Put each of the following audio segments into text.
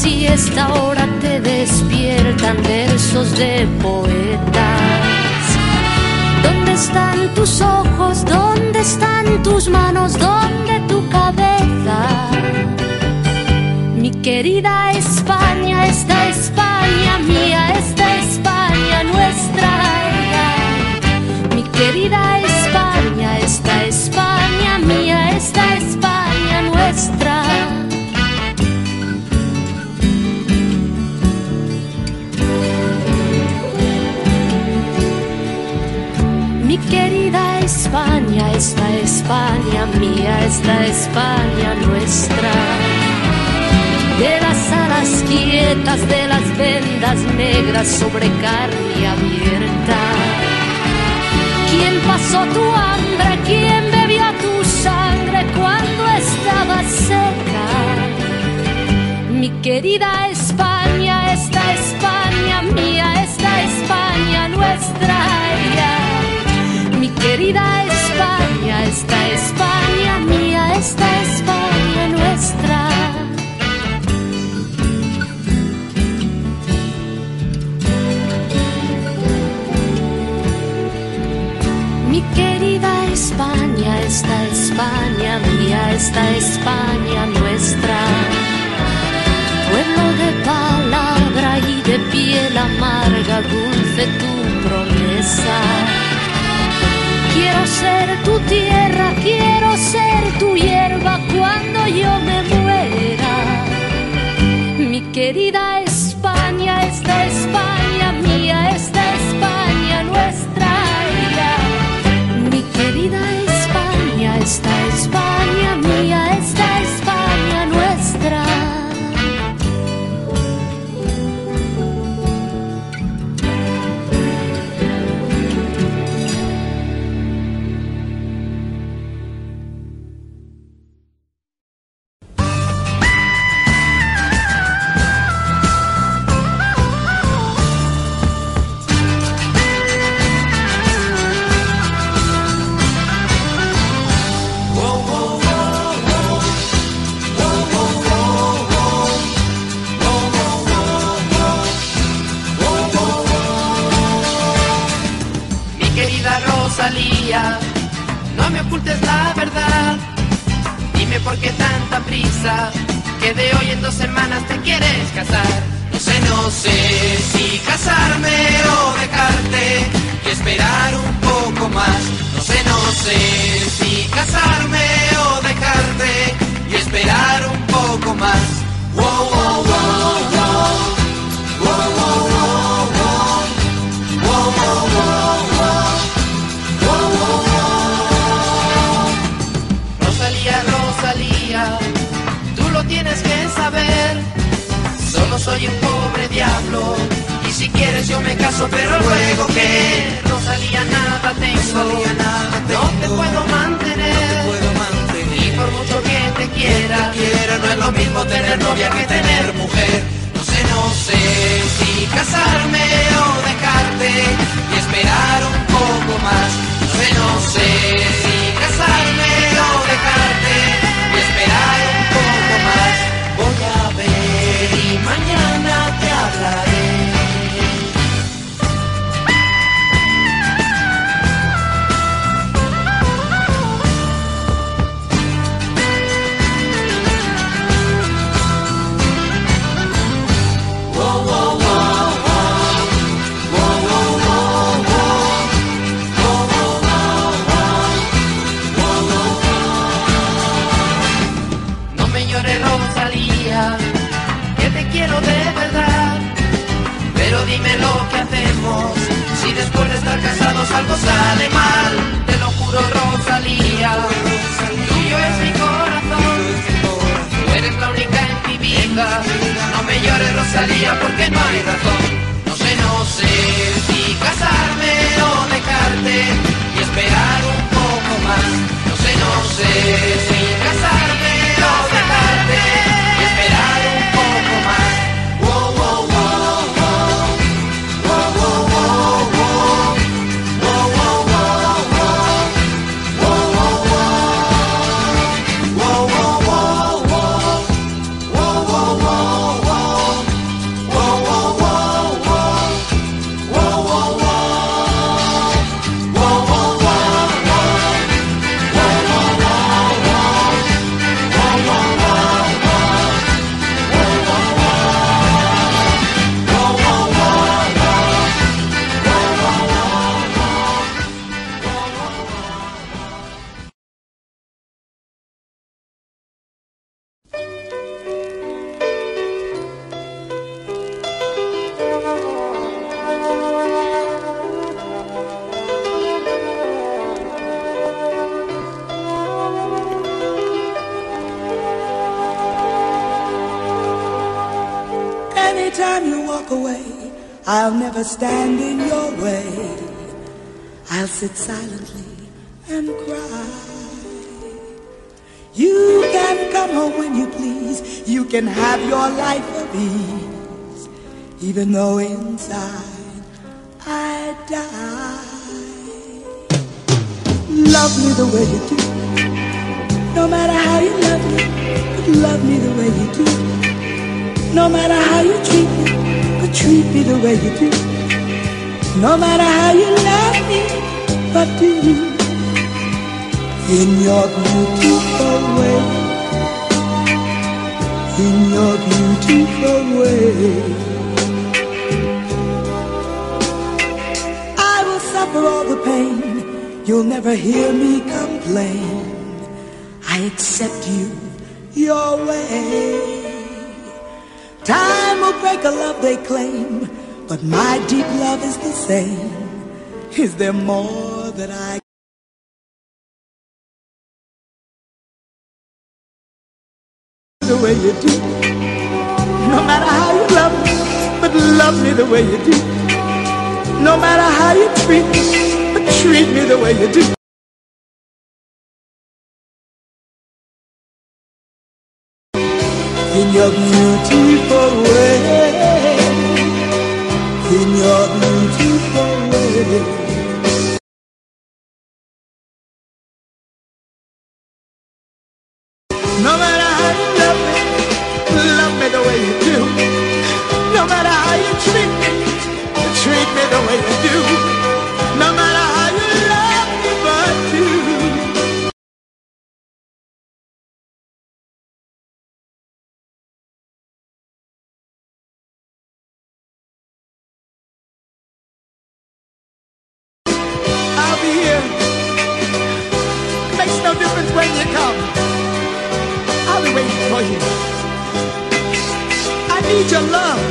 santa siesta ahora te despiertan versos de poetas. ¿Dónde están tus ojos? ¿Dónde están tus manos? ¿Dónde tu cabeza? Mi querida España, esta España mía, esta España nuestra. Mi querida España, esta España mía, esta España nuestra. Querida España, esta España mía, esta España nuestra. De las alas quietas, de las vendas negras sobre carne abierta. ¿Quién pasó tu hambre? ¿Quién bebió tu sangre cuando estaba seca? Mi querida España, esta España nuestra. Pueblo de palabra y de piel amarga, dulce tu promesa. Quiero ser tu tierra, quiero ser tu hierba cuando yo me muera. Me ocultes la verdad. Dime por qué tanta prisa, que de hoy en dos semanas te quieres casar. No sé, no sé si casarme o dejarte y esperar un poco más. No sé, no sé si casarme o dejarte y esperar un poco más. Wow, wow, wow, tener novia que tener No me llores Rosalía porque no hay razón. No sé, no sé si casarme o dejarte y esperar un poco más. No sé, no sé si casarme I'll never stand in your way. I'll sit silently and cry. You can come home when you please. You can have your life of ease. Even though inside I die. Love me the way you do. No matter how you love me, love me the way you do. No matter how you treat me, treat me the way you do. No matter how you love me, but do in your beautiful way. In your beautiful way. I will suffer all the pain. You'll never hear me complain. I accept you your way. Time will break a love they claim, but my deep love is the same. Is there more that I the way you do? No matter how you love me, but love me the way you do. No matter how you treat me, but treat me the way you do. nhấp you deep away Khi nhấp you deep away No 讲了。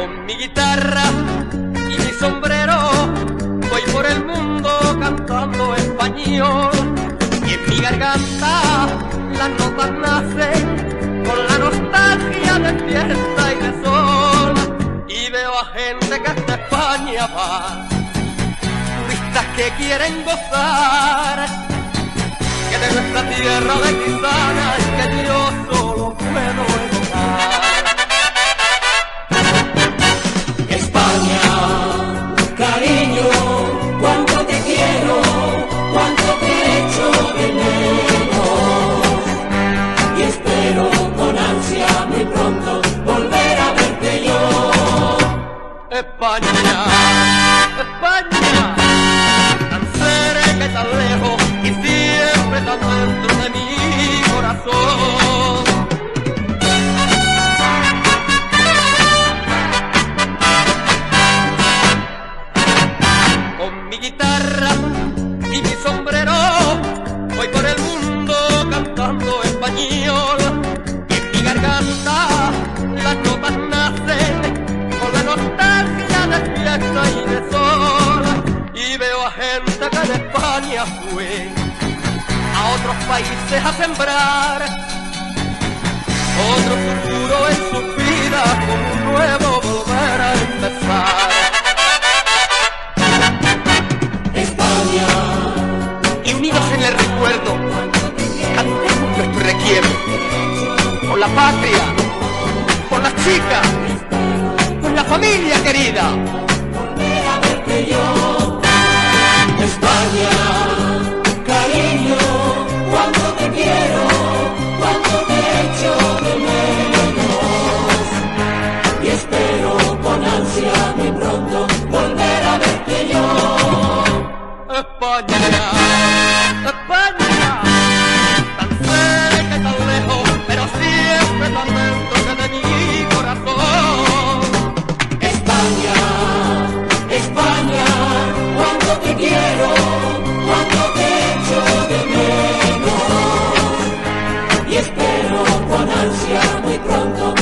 Con mi guitarra y mi sombrero. Voy por el mundo cantando español y en mi garganta las notas nacen con la nostalgia de fiesta y de sol. Y veo a gente que hasta España va. Turistas que quieren gozar que de nuestra tierra de Quisana es que yo solo puedo espero con ansia muy pronto.